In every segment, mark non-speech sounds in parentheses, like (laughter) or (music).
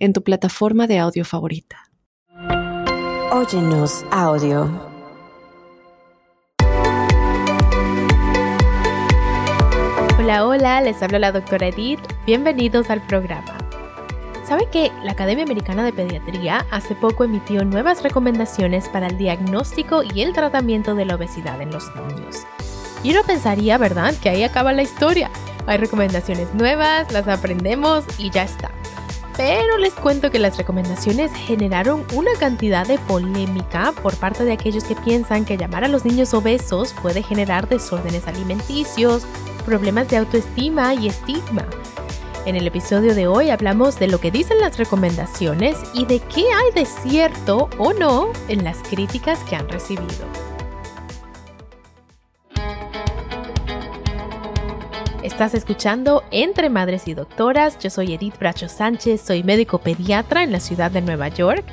en tu plataforma de audio favorita. Óyenos audio. Hola, hola, les habla la doctora Edith. Bienvenidos al programa. ¿Sabe que la Academia Americana de Pediatría hace poco emitió nuevas recomendaciones para el diagnóstico y el tratamiento de la obesidad en los niños? Y uno pensaría, ¿verdad?, que ahí acaba la historia. Hay recomendaciones nuevas, las aprendemos y ya está. Pero les cuento que las recomendaciones generaron una cantidad de polémica por parte de aquellos que piensan que llamar a los niños obesos puede generar desórdenes alimenticios, problemas de autoestima y estigma. En el episodio de hoy hablamos de lo que dicen las recomendaciones y de qué hay de cierto o no en las críticas que han recibido. Estás escuchando Entre Madres y Doctoras. Yo soy Edith Bracho Sánchez, soy médico pediatra en la ciudad de Nueva York.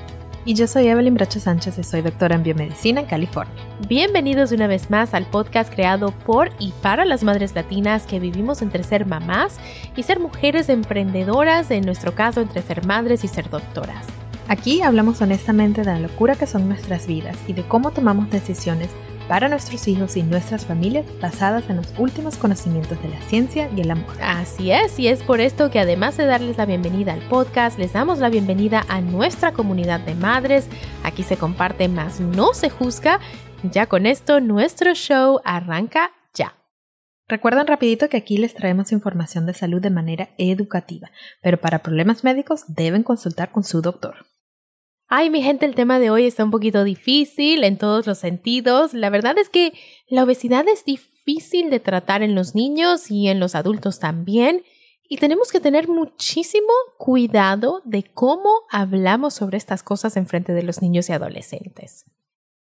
Y yo soy Evelyn Bracho Sánchez y soy doctora en biomedicina en California. Bienvenidos una vez más al podcast creado por y para las madres latinas que vivimos entre ser mamás y ser mujeres emprendedoras, en nuestro caso entre ser madres y ser doctoras. Aquí hablamos honestamente de la locura que son nuestras vidas y de cómo tomamos decisiones para nuestros hijos y nuestras familias basadas en los últimos conocimientos de la ciencia y el amor. Así es, y es por esto que además de darles la bienvenida al podcast, les damos la bienvenida a nuestra comunidad de madres. Aquí se comparte más, no se juzga. Ya con esto, nuestro show arranca ya. Recuerden rapidito que aquí les traemos información de salud de manera educativa, pero para problemas médicos deben consultar con su doctor. Ay, mi gente, el tema de hoy está un poquito difícil en todos los sentidos. La verdad es que la obesidad es difícil de tratar en los niños y en los adultos también. Y tenemos que tener muchísimo cuidado de cómo hablamos sobre estas cosas en frente de los niños y adolescentes.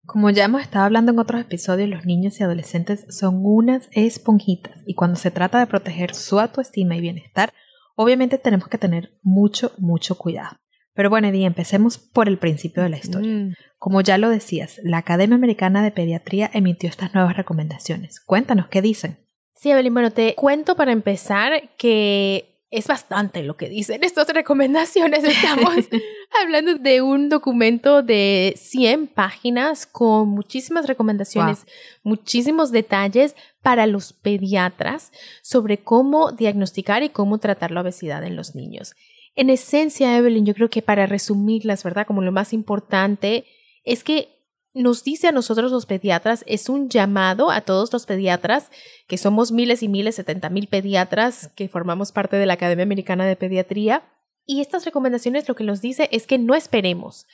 Como ya hemos estado hablando en otros episodios, los niños y adolescentes son unas esponjitas y cuando se trata de proteger su autoestima y bienestar, obviamente tenemos que tener mucho, mucho cuidado. Pero bueno, Eddie, empecemos por el principio de la historia. Mm. Como ya lo decías, la Academia Americana de Pediatría emitió estas nuevas recomendaciones. Cuéntanos, ¿qué dicen? Sí, Evelyn, bueno, te cuento para empezar que es bastante lo que dicen estas recomendaciones. (laughs) Estamos (laughs) hablando de un documento de 100 páginas con muchísimas recomendaciones, muchísimos detalles para los pediatras sobre cómo diagnosticar y cómo tratar la obesidad en los niños. En esencia, Evelyn, yo creo que para resumirlas, ¿verdad? Como lo más importante es que nos dice a nosotros los pediatras, es un llamado a todos los pediatras, que somos miles y miles, setenta mil pediatras que formamos parte de la Academia Americana de Pediatría, y estas recomendaciones lo que nos dice es que no esperemos,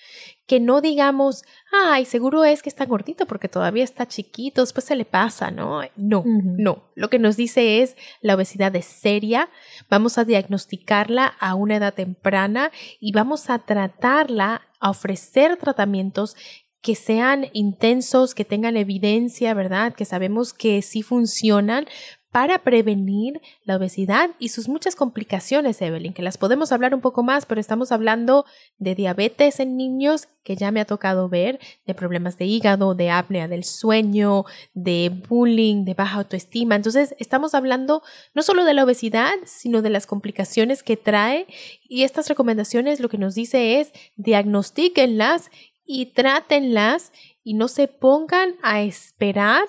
que no digamos, ay, seguro es que está gordito porque todavía está chiquito, después se le pasa, ¿no? No, no. Lo que nos dice es la obesidad es seria, vamos a diagnosticarla a una edad temprana y vamos a tratarla, a ofrecer tratamientos que sean intensos, que tengan evidencia, ¿verdad? Que sabemos que sí funcionan para prevenir la obesidad y sus muchas complicaciones, Evelyn, que las podemos hablar un poco más, pero estamos hablando de diabetes en niños, que ya me ha tocado ver, de problemas de hígado, de apnea del sueño, de bullying, de baja autoestima. Entonces, estamos hablando no solo de la obesidad, sino de las complicaciones que trae y estas recomendaciones lo que nos dice es diagnostíquenlas y trátenlas y no se pongan a esperar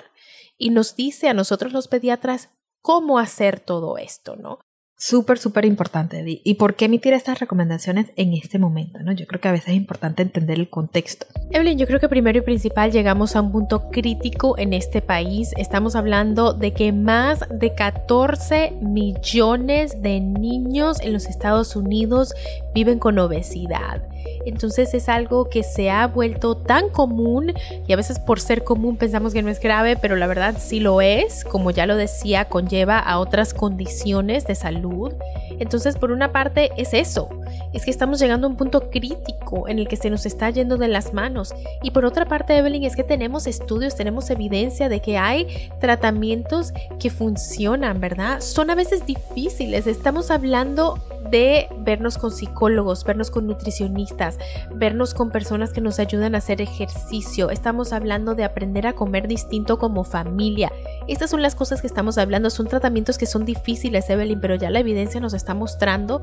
y nos dice a nosotros los pediatras cómo hacer todo esto, ¿no? Súper, súper importante. ¿Y por qué emitir estas recomendaciones en este momento? ¿no? Yo creo que a veces es importante entender el contexto. Evelyn, yo creo que primero y principal llegamos a un punto crítico en este país. Estamos hablando de que más de 14 millones de niños en los Estados Unidos viven con obesidad. Entonces es algo que se ha vuelto tan común y a veces por ser común pensamos que no es grave, pero la verdad sí lo es. Como ya lo decía, conlleva a otras condiciones de salud. Entonces, por una parte es eso, es que estamos llegando a un punto crítico en el que se nos está yendo de las manos. Y por otra parte, Evelyn, es que tenemos estudios, tenemos evidencia de que hay tratamientos que funcionan, ¿verdad? Son a veces difíciles. Estamos hablando de vernos con psicólogos, vernos con nutricionistas, vernos con personas que nos ayudan a hacer ejercicio. Estamos hablando de aprender a comer distinto como familia. Estas son las cosas que estamos hablando. Son tratamientos que son difíciles, Evelyn, pero ya la evidencia nos está mostrando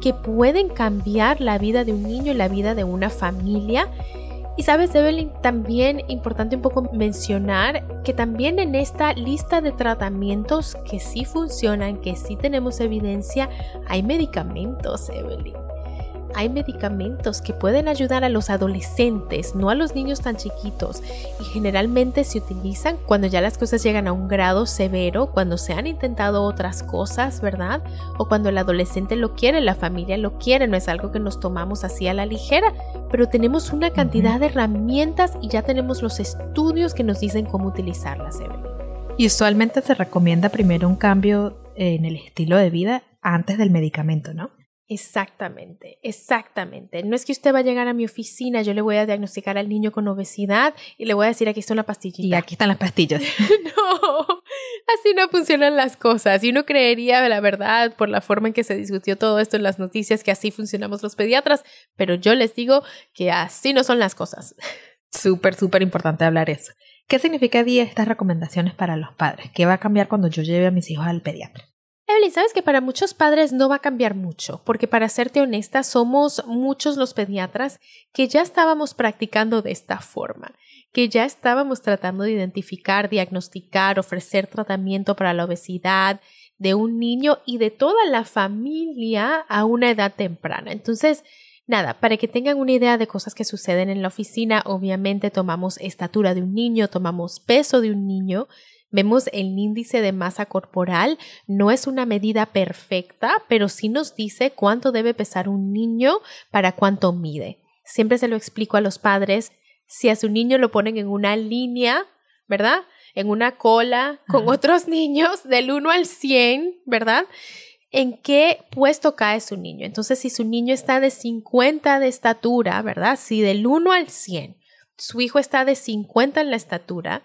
que pueden cambiar la vida de un niño y la vida de una familia y sabes, Evelyn, también importante un poco mencionar que también en esta lista de tratamientos que sí funcionan, que sí tenemos evidencia, hay medicamentos, Evelyn hay medicamentos que pueden ayudar a los adolescentes, no a los niños tan chiquitos, y generalmente se utilizan cuando ya las cosas llegan a un grado severo, cuando se han intentado otras cosas, ¿verdad? O cuando el adolescente lo quiere, la familia lo quiere, no es algo que nos tomamos así a la ligera, pero tenemos una cantidad de herramientas y ya tenemos los estudios que nos dicen cómo utilizarlas, Evelyn. Y usualmente se recomienda primero un cambio en el estilo de vida antes del medicamento, ¿no? Exactamente, exactamente. No es que usted va a llegar a mi oficina, yo le voy a diagnosticar al niño con obesidad y le voy a decir aquí está una pastillita. Y aquí están las pastillas. (laughs) no, así no funcionan las cosas. Y uno creería, la verdad, por la forma en que se discutió todo esto en las noticias, que así funcionamos los pediatras, pero yo les digo que así no son las cosas. Súper, súper importante hablar eso. ¿Qué significa día estas recomendaciones para los padres? ¿Qué va a cambiar cuando yo lleve a mis hijos al pediatra? Evelyn, sabes que para muchos padres no va a cambiar mucho, porque para serte honesta, somos muchos los pediatras que ya estábamos practicando de esta forma, que ya estábamos tratando de identificar, diagnosticar, ofrecer tratamiento para la obesidad de un niño y de toda la familia a una edad temprana. Entonces, Nada, para que tengan una idea de cosas que suceden en la oficina, obviamente tomamos estatura de un niño, tomamos peso de un niño, Vemos el índice de masa corporal, no es una medida perfecta, pero sí nos dice cuánto debe pesar un niño para cuánto mide. Siempre se lo explico a los padres, si a su niño lo ponen en una línea, ¿verdad? En una cola con otros niños del 1 al 100, ¿verdad? ¿En qué puesto cae su niño? Entonces, si su niño está de 50 de estatura, ¿verdad? Si del 1 al 100 su hijo está de 50 en la estatura,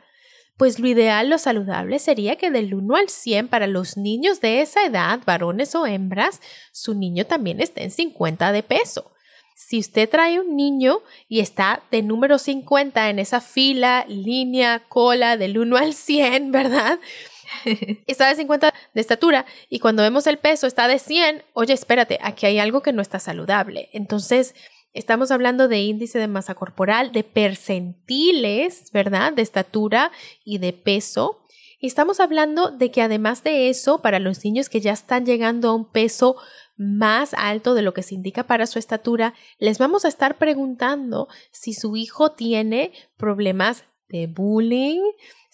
pues lo ideal, lo saludable sería que del 1 al 100 para los niños de esa edad, varones o hembras, su niño también esté en 50 de peso. Si usted trae un niño y está de número 50 en esa fila, línea, cola del 1 al 100, (laughs) ¿verdad? está de 50 de estatura y cuando vemos el peso está de 100, oye, espérate, aquí hay algo que no está saludable. Entonces, Estamos hablando de índice de masa corporal, de percentiles, ¿verdad? De estatura y de peso. Y estamos hablando de que además de eso, para los niños que ya están llegando a un peso más alto de lo que se indica para su estatura, les vamos a estar preguntando si su hijo tiene problemas de bullying,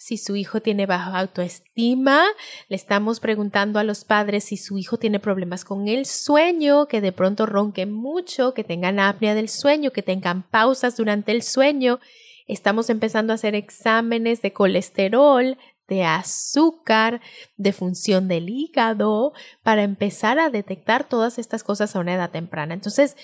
si su hijo tiene baja autoestima, le estamos preguntando a los padres si su hijo tiene problemas con el sueño, que de pronto ronque mucho, que tengan apnea del sueño, que tengan pausas durante el sueño. Estamos empezando a hacer exámenes de colesterol, de azúcar, de función del hígado, para empezar a detectar todas estas cosas a una edad temprana. Entonces,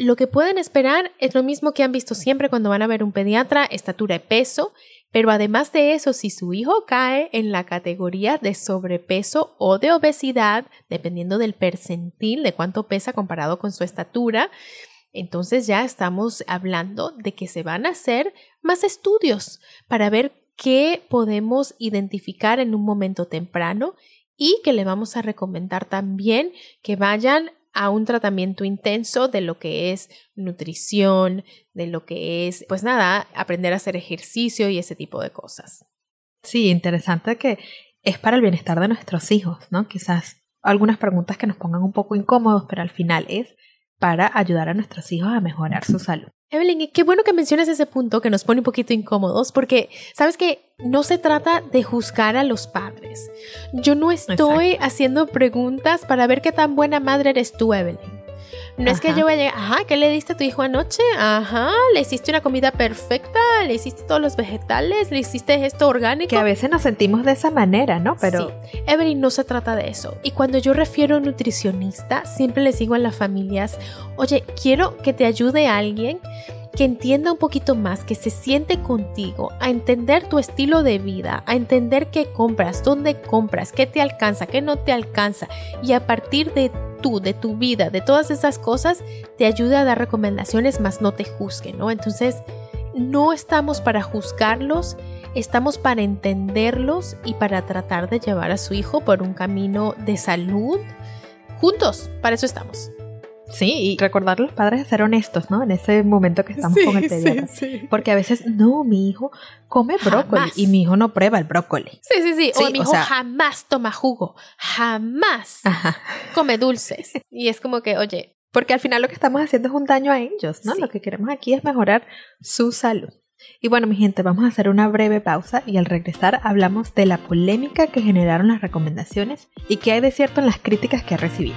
lo que pueden esperar es lo mismo que han visto siempre cuando van a ver un pediatra, estatura y peso, pero además de eso, si su hijo cae en la categoría de sobrepeso o de obesidad, dependiendo del percentil de cuánto pesa comparado con su estatura, entonces ya estamos hablando de que se van a hacer más estudios para ver qué podemos identificar en un momento temprano y que le vamos a recomendar también que vayan a un tratamiento intenso de lo que es nutrición, de lo que es, pues nada, aprender a hacer ejercicio y ese tipo de cosas. Sí, interesante que es para el bienestar de nuestros hijos, ¿no? Quizás algunas preguntas que nos pongan un poco incómodos, pero al final es para ayudar a nuestros hijos a mejorar su salud. Evelyn, qué bueno que mencionas ese punto que nos pone un poquito incómodos, porque sabes que no se trata de juzgar a los padres. Yo no estoy haciendo preguntas para ver qué tan buena madre eres tú, Evelyn. No es que yo vaya, ajá, ¿qué le diste a tu hijo anoche? Ajá, le hiciste una comida perfecta, le hiciste todos los vegetales, le hiciste esto orgánico. Que a veces nos sentimos de esa manera, ¿no? Pero. Sí. Evelyn, no se trata de eso. Y cuando yo refiero a nutricionista, siempre les digo a las familias, oye, quiero que te ayude alguien que entienda un poquito más, que se siente contigo, a entender tu estilo de vida, a entender qué compras, dónde compras, qué te alcanza, qué no te alcanza. Y a partir de tú, de tu vida, de todas esas cosas, te ayude a dar recomendaciones, más no te juzguen, ¿no? Entonces, no estamos para juzgarlos, estamos para entenderlos y para tratar de llevar a su hijo por un camino de salud juntos. Para eso estamos. Sí, y recordar a los padres a ser honestos, ¿no? En ese momento que estamos con el pediatra. Sí, sí. Porque a veces, no, mi hijo come brócoli y mi hijo no prueba el brócoli. Sí, sí, sí. o mi hijo jamás toma jugo, jamás come dulces. (laughs) Y es como que, oye. Porque al final lo que estamos haciendo es un daño a ellos, ¿no? Lo que queremos aquí es mejorar su salud. Y bueno, mi gente, vamos a hacer una breve pausa y al regresar hablamos de la polémica que generaron las recomendaciones y qué hay de cierto en las críticas que ha recibido.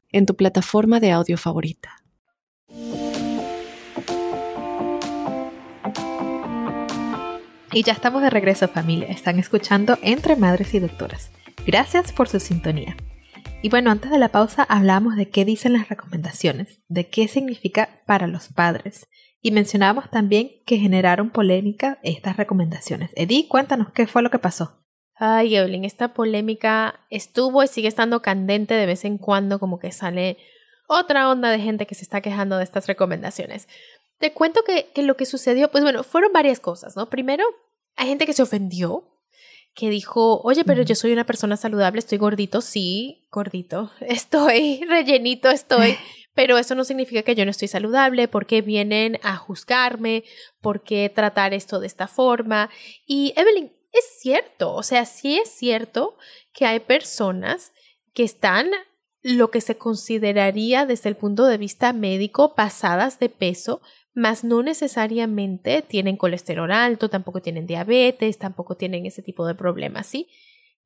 en tu plataforma de audio favorita. Y ya estamos de regreso familia, están escuchando Entre Madres y Doctoras. Gracias por su sintonía. Y bueno, antes de la pausa hablamos de qué dicen las recomendaciones, de qué significa para los padres. Y mencionábamos también que generaron polémica estas recomendaciones. Eddie, cuéntanos qué fue lo que pasó. Ay, Evelyn, esta polémica estuvo y sigue estando candente de vez en cuando, como que sale otra onda de gente que se está quejando de estas recomendaciones. Te cuento que, lo que sucedió, pues bueno, fueron varias cosas, ¿no? Primero, hay gente que se ofendió, que dijo, oye, pero yo soy una persona saludable, estoy gordito, sí, gordito, (laughs) estoy rellenito, estoy, (laughs) pero eso no significa que yo no estoy saludable, porque vienen a juzgarme, por qué tratar esto de esta forma. Y Evelyn, es cierto, o sea, sí es cierto que hay personas que están lo que se consideraría desde el punto de vista médico pasadas de peso, mas no necesariamente tienen colesterol alto, tampoco tienen diabetes, tampoco tienen ese tipo de problemas, ¿sí?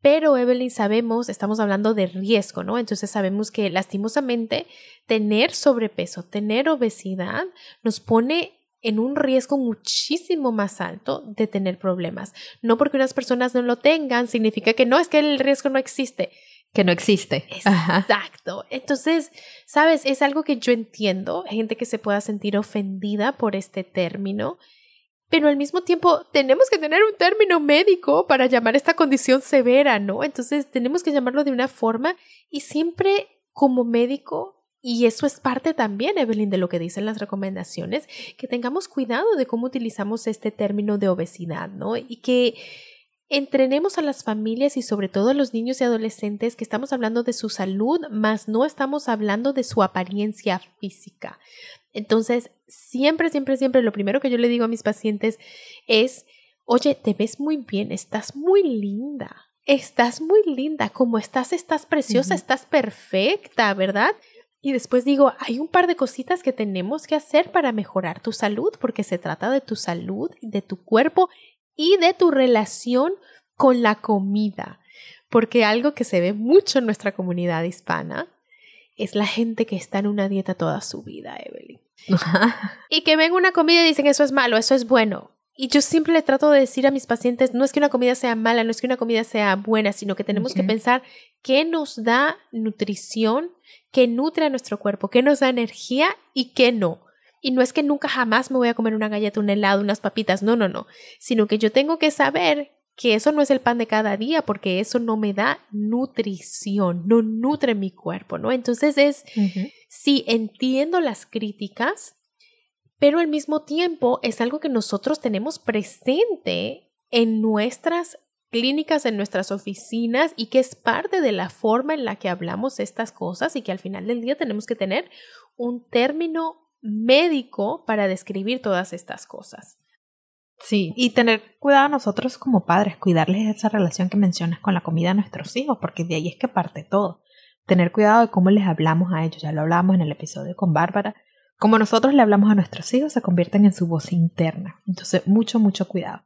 Pero Evelyn sabemos, estamos hablando de riesgo, ¿no? Entonces sabemos que lastimosamente tener sobrepeso, tener obesidad nos pone en un riesgo muchísimo más alto de tener problemas. No porque unas personas no lo tengan, significa que no, es que el riesgo no existe. Que no existe. Exacto. Entonces, sabes, es algo que yo entiendo, gente que se pueda sentir ofendida por este término, pero al mismo tiempo tenemos que tener un término médico para llamar esta condición severa, ¿no? Entonces tenemos que llamarlo de una forma y siempre como médico y eso es parte también, Evelyn, de lo que dicen las recomendaciones, que tengamos cuidado de cómo utilizamos este término de obesidad, ¿no? Y que entrenemos a las familias y sobre todo a los niños y adolescentes que estamos hablando de su salud, más no estamos hablando de su apariencia física. Entonces, siempre, siempre, siempre lo primero que yo le digo a mis pacientes es, oye, te ves muy bien, estás muy linda, estás muy linda, como estás, estás preciosa, estás perfecta, ¿verdad? Y después digo, hay un par de cositas que tenemos que hacer para mejorar tu salud, porque se trata de tu salud, de tu cuerpo y de tu relación con la comida. Porque algo que se ve mucho en nuestra comunidad hispana es la gente que está en una dieta toda su vida, Evelyn. (laughs) y que ven una comida y dicen eso es malo, eso es bueno. Y yo siempre le trato de decir a mis pacientes, no es que una comida sea mala, no es que una comida sea buena, sino que tenemos que pensar qué nos da nutrición que nutre a nuestro cuerpo, que nos da energía y que no. Y no es que nunca jamás me voy a comer una galleta, un helado, unas papitas, no, no, no, sino que yo tengo que saber que eso no es el pan de cada día porque eso no me da nutrición, no nutre mi cuerpo, ¿no? Entonces es, sí, entiendo las críticas, pero al mismo tiempo es algo que nosotros tenemos presente en nuestras clínicas en nuestras oficinas y que es parte de la forma en la que hablamos estas cosas y que al final del día tenemos que tener un término médico para describir todas estas cosas. Sí, y tener cuidado nosotros como padres, cuidarles esa relación que mencionas con la comida a nuestros hijos, porque de ahí es que parte todo. Tener cuidado de cómo les hablamos a ellos, ya lo hablamos en el episodio con Bárbara. Como nosotros le hablamos a nuestros hijos, se convierten en su voz interna. Entonces, mucho, mucho cuidado.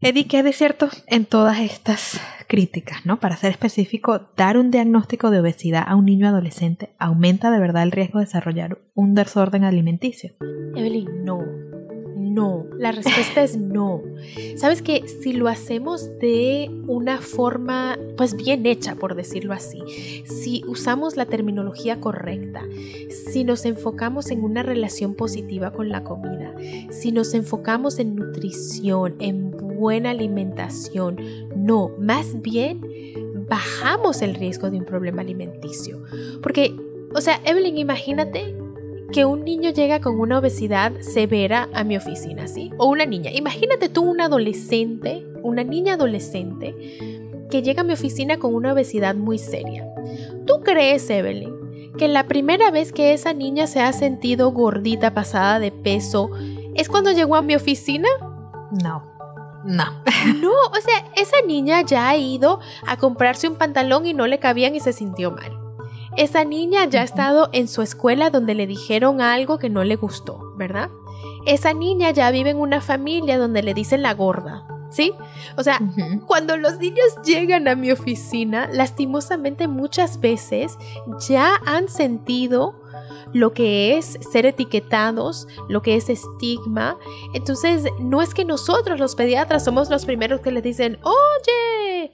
Eddie, ¿qué hay de cierto en todas estas críticas, ¿no? Para ser específico, dar un diagnóstico de obesidad a un niño adolescente aumenta de verdad el riesgo de desarrollar un desorden alimenticio. Evelyn, no no. La respuesta es no. Sabes que si lo hacemos de una forma, pues bien hecha, por decirlo así, si usamos la terminología correcta, si nos enfocamos en una relación positiva con la comida, si nos enfocamos en nutrición, en buena alimentación, no, más bien bajamos el riesgo de un problema alimenticio. Porque, o sea, Evelyn, imagínate que un niño llega con una obesidad severa a mi oficina, ¿sí? O una niña. Imagínate tú un adolescente, una niña adolescente, que llega a mi oficina con una obesidad muy seria. ¿Tú crees, Evelyn, que la primera vez que esa niña se ha sentido gordita, pasada de peso, es cuando llegó a mi oficina? No. No. (laughs) no, o sea, esa niña ya ha ido a comprarse un pantalón y no le cabían y se sintió mal. Esa niña ya ha estado en su escuela donde le dijeron algo que no le gustó, ¿verdad? Esa niña ya vive en una familia donde le dicen la gorda, ¿sí? O sea, cuando los niños llegan a mi oficina, lastimosamente muchas veces ya han sentido lo que es ser etiquetados, lo que es estigma. Entonces, no es que nosotros los pediatras somos los primeros que le dicen, oye,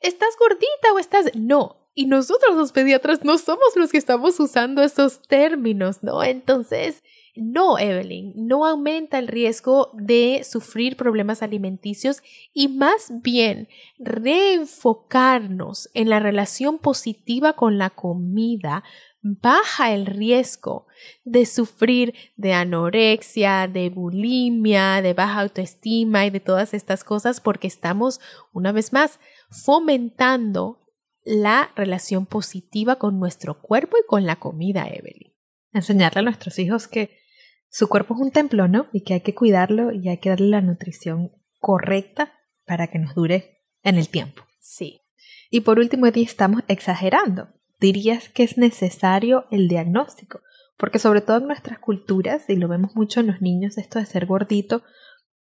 ¿estás gordita o estás... No, y nosotros los pediatras no somos los que estamos usando esos términos, ¿no? Entonces, no, Evelyn, no aumenta el riesgo de sufrir problemas alimenticios y más bien reenfocarnos en la relación positiva con la comida baja el riesgo de sufrir de anorexia, de bulimia, de baja autoestima y de todas estas cosas porque estamos, una vez más, fomentando la relación positiva con nuestro cuerpo y con la comida, Evelyn. Enseñarle a nuestros hijos que su cuerpo es un templo, ¿no? Y que hay que cuidarlo y hay que darle la nutrición correcta para que nos dure en el tiempo. Sí. Y por último, Eddie, estamos exagerando. Dirías que es necesario el diagnóstico, porque sobre todo en nuestras culturas, y lo vemos mucho en los niños, esto de ser gordito,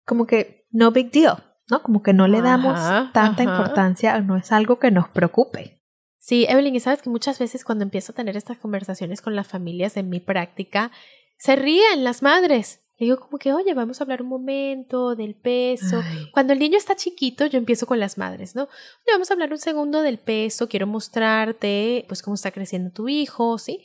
como que no big deal, ¿no? Como que no le damos tanta importancia, no es algo que nos preocupe. Sí, Evelyn, y sabes que muchas veces cuando empiezo a tener estas conversaciones con las familias en mi práctica, se ríen las madres. digo como que, oye, vamos a hablar un momento del peso. Cuando el niño está chiquito, yo empiezo con las madres, ¿no? Oye, vamos a hablar un segundo del peso, quiero mostrarte, pues, cómo está creciendo tu hijo, ¿sí?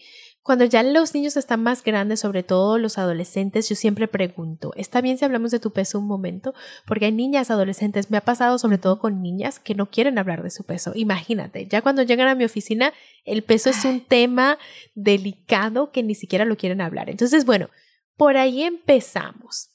Cuando ya los niños están más grandes, sobre todo los adolescentes, yo siempre pregunto, ¿está bien si hablamos de tu peso un momento? Porque hay niñas adolescentes, me ha pasado sobre todo con niñas que no quieren hablar de su peso. Imagínate, ya cuando llegan a mi oficina, el peso es un tema delicado que ni siquiera lo quieren hablar. Entonces, bueno, por ahí empezamos.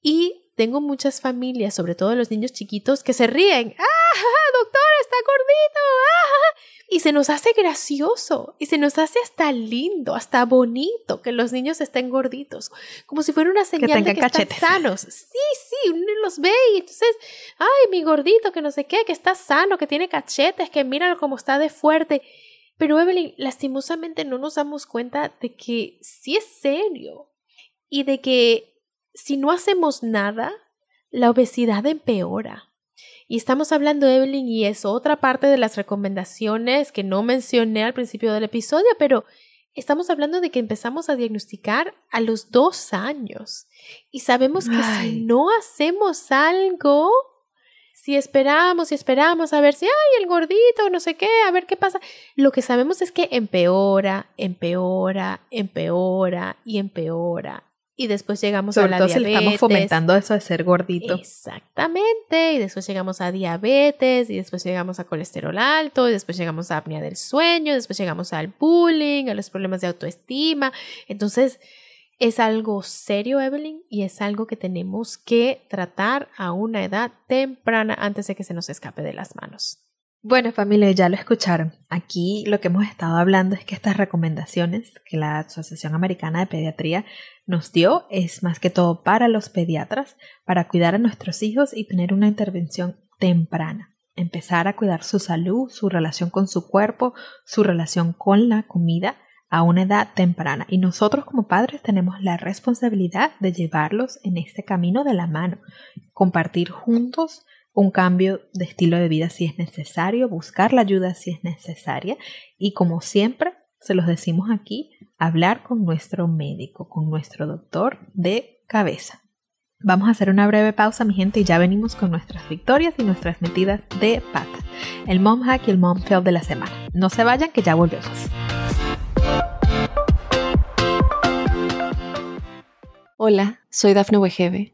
Y tengo muchas familias, sobre todo los niños chiquitos, que se ríen. ¡Ah, doctor, está gordito! ¡Ah! Y se nos hace gracioso y se nos hace hasta lindo, hasta bonito que los niños estén gorditos, como si fuera una señal de que están sanos. Sí, sí, uno los ve y entonces, ay, mi gordito, que no sé qué, que está sano, que tiene cachetes, que mira cómo está de fuerte. Pero Evelyn, lastimosamente no nos damos cuenta de que sí es serio y de que si no hacemos nada, la obesidad empeora. Y estamos hablando, Evelyn, y es otra parte de las recomendaciones que no mencioné al principio del episodio, pero estamos hablando de que empezamos a diagnosticar a los dos años. Y sabemos que si no hacemos algo, si esperamos y esperamos a ver si, ay, el gordito, no sé qué, a ver qué pasa, lo que sabemos es que empeora, empeora, empeora y empeora y después llegamos a la diabetes. le estamos fomentando eso de ser gordito. Exactamente, y después llegamos a diabetes, y después llegamos a colesterol alto, y después llegamos a apnea del sueño, después llegamos al bullying, a los problemas de autoestima. Entonces, es algo serio, Evelyn, y es algo que tenemos que tratar a una edad temprana antes de que se nos escape de las manos. Bueno, familia, ya lo escucharon. Aquí lo que hemos estado hablando es que estas recomendaciones que la Asociación Americana de Pediatría nos dio es más que todo para los pediatras, para cuidar a nuestros hijos y tener una intervención temprana. Empezar a cuidar su salud, su relación con su cuerpo, su relación con la comida a una edad temprana. Y nosotros como padres tenemos la responsabilidad de llevarlos en este camino de la mano, compartir juntos un cambio de estilo de vida si es necesario, buscar la ayuda si es necesaria y como siempre se los decimos aquí, hablar con nuestro médico, con nuestro doctor de cabeza. Vamos a hacer una breve pausa, mi gente, y ya venimos con nuestras victorias y nuestras metidas de pata. El mom hack y el mom fail de la semana. No se vayan, que ya volvemos. Hola, soy Dafne Wegebe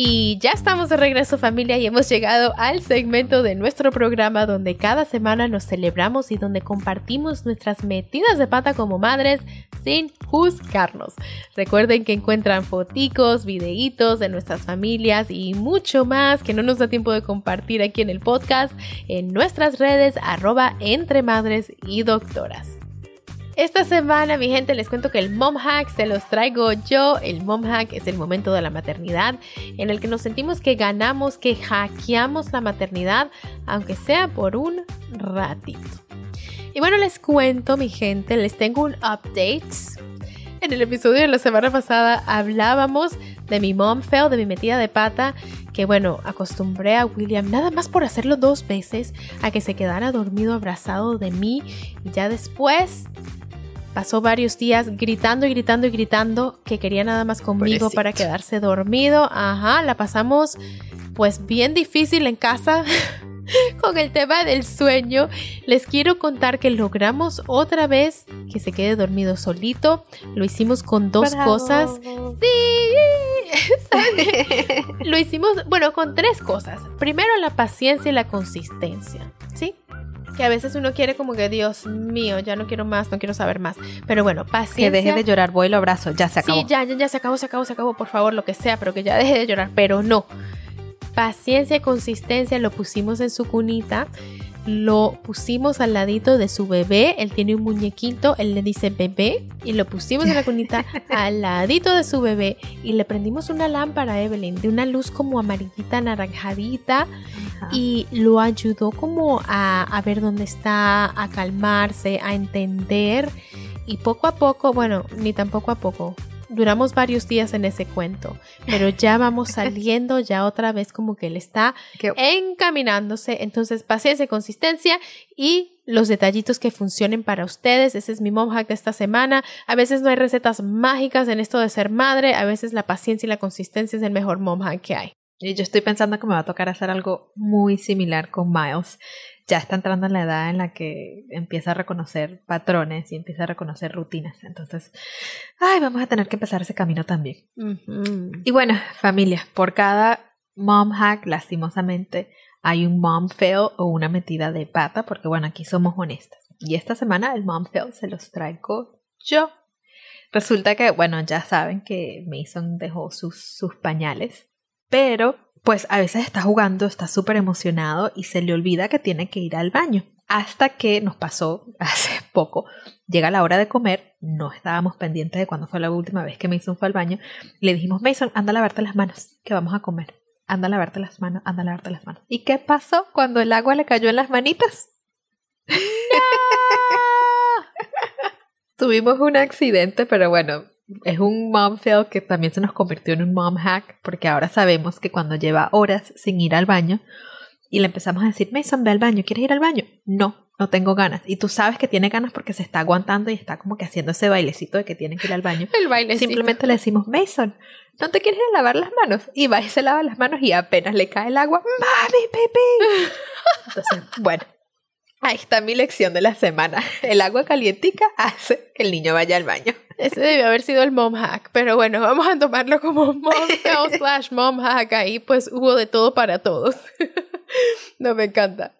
Y ya estamos de regreso familia y hemos llegado al segmento de nuestro programa donde cada semana nos celebramos y donde compartimos nuestras metidas de pata como madres sin juzgarnos. Recuerden que encuentran foticos, videitos de nuestras familias y mucho más que no nos da tiempo de compartir aquí en el podcast en nuestras redes arroba entre madres y doctoras. Esta semana, mi gente, les cuento que el Mom Hack se los traigo yo. El Mom Hack es el momento de la maternidad en el que nos sentimos que ganamos, que hackeamos la maternidad, aunque sea por un ratito. Y bueno, les cuento, mi gente, les tengo un update. En el episodio de la semana pasada hablábamos de mi mom fail, de mi metida de pata, que bueno, acostumbré a William nada más por hacerlo dos veces a que se quedara dormido abrazado de mí y ya después Pasó varios días gritando y gritando y gritando que quería nada más conmigo para quedarse dormido. Ajá, la pasamos pues bien difícil en casa. (laughs) con el tema del sueño, les quiero contar que logramos otra vez que se quede dormido solito. Lo hicimos con dos cosas. Sí. (laughs) (laughs) Lo hicimos, bueno, con tres cosas. Primero la paciencia y la consistencia. ¿Sí? Que a veces uno quiere como que, Dios mío, ya no quiero más, no quiero saber más. Pero bueno, paciencia. Que deje de llorar, voy y lo abrazo, ya se acabó. Sí, ya, ya, ya se acabó, se acabó, se acabó, por favor, lo que sea, pero que ya deje de llorar. Pero no. Paciencia y consistencia lo pusimos en su cunita lo pusimos al ladito de su bebé. Él tiene un muñequito, él le dice bebé y lo pusimos en la cunita (laughs) al ladito de su bebé y le prendimos una lámpara a Evelyn de una luz como amarillita, naranjadita y lo ayudó como a, a ver dónde está, a calmarse, a entender y poco a poco, bueno, ni tan poco a poco, duramos varios días en ese cuento, pero ya vamos saliendo ya otra vez como que él está (laughs) encaminándose. Entonces, paciencia, consistencia y los detallitos que funcionen para ustedes. Ese es mi mom hack de esta semana. A veces no hay recetas mágicas en esto de ser madre, a veces la paciencia y la consistencia es el mejor mom hack que hay. Y yo estoy pensando que me va a tocar hacer algo muy similar con Miles ya está entrando en la edad en la que empieza a reconocer patrones y empieza a reconocer rutinas. Entonces, ay, vamos a tener que empezar ese camino también. Y bueno, familia, por cada mom hack, lastimosamente, hay un mom fail o una metida de pata, porque bueno, aquí somos honestas. Y esta semana el mom fail se los traigo yo. Resulta que, bueno, ya saben que Mason dejó sus, sus pañales, pero pues a veces está jugando, está súper emocionado y se le olvida que tiene que ir al baño. Hasta que nos pasó (laughs) hace poco, llega la hora de comer, no estábamos pendientes de cuándo fue la última vez que Mason fue al baño, le dijimos, Mason, anda a lavarte las manos, que vamos a comer. Anda a lavarte las manos, anda a lavarte las manos. ¿Y qué pasó cuando el agua le cayó en las manitas? (laughs) Tuvimos un accidente, pero bueno, es un mom fail que también se nos convirtió en un mom hack porque ahora sabemos que cuando lleva horas sin ir al baño y le empezamos a decir, Mason, ve al baño, ¿quieres ir al baño? No, no tengo ganas. Y tú sabes que tiene ganas porque se está aguantando y está como que haciendo ese bailecito de que tiene que ir al baño. (laughs) El bailecito. Simplemente le decimos, Mason, ¿no te quieres ir a lavar las manos? Y va y se lava las manos y apenas le cae el agua, ¡Mami, pipí! (laughs) Entonces, bueno, ahí está mi lección de la semana. (laughs) El agua calientica hace que el niño vaya al baño. Ese debió haber sido el mom hack, pero bueno, vamos a tomarlo como mom (laughs) fail slash mom hack. Ahí pues hubo de todo para todos. (laughs) no me encanta.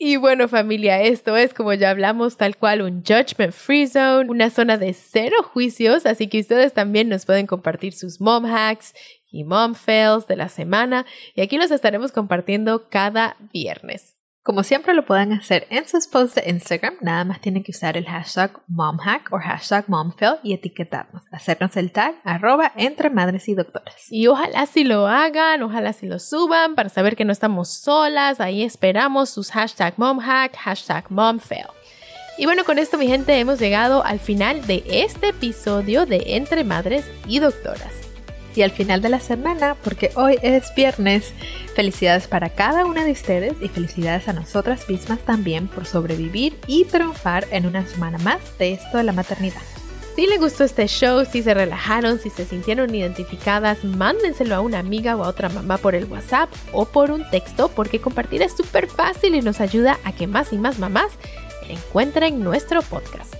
Y bueno familia, esto es como ya hablamos tal cual un judgment free zone, una zona de cero juicios, así que ustedes también nos pueden compartir sus mom hacks y mom fails de la semana y aquí los estaremos compartiendo cada viernes. Como siempre lo pueden hacer en sus posts de Instagram, nada más tienen que usar el hashtag momhack o hashtag momfail y etiquetarnos, hacernos el tag arroba entre madres y doctoras. Y ojalá si lo hagan, ojalá si lo suban para saber que no estamos solas, ahí esperamos sus hashtag momhack, hashtag momfail. Y bueno, con esto mi gente hemos llegado al final de este episodio de Entre Madres y Doctoras y al final de la semana, porque hoy es viernes. Felicidades para cada una de ustedes y felicidades a nosotras mismas también por sobrevivir y triunfar en una semana más de esto de la maternidad. Si les gustó este show, si se relajaron, si se sintieron identificadas, mándenselo a una amiga o a otra mamá por el WhatsApp o por un texto porque compartir es súper fácil y nos ayuda a que más y más mamás encuentren nuestro podcast.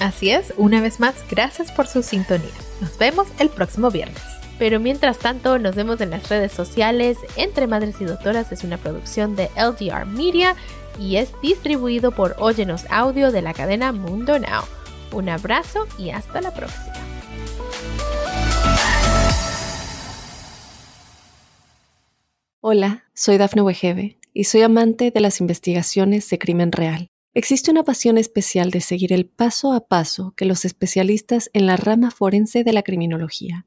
Así es, una vez más, gracias por su sintonía. Nos vemos el próximo viernes. Pero mientras tanto, nos vemos en las redes sociales. Entre Madres y Doctoras es una producción de LDR Media y es distribuido por Óyenos Audio de la cadena Mundo Now. Un abrazo y hasta la próxima. Hola, soy Dafne Wegebe y soy amante de las investigaciones de crimen real. Existe una pasión especial de seguir el paso a paso que los especialistas en la rama forense de la criminología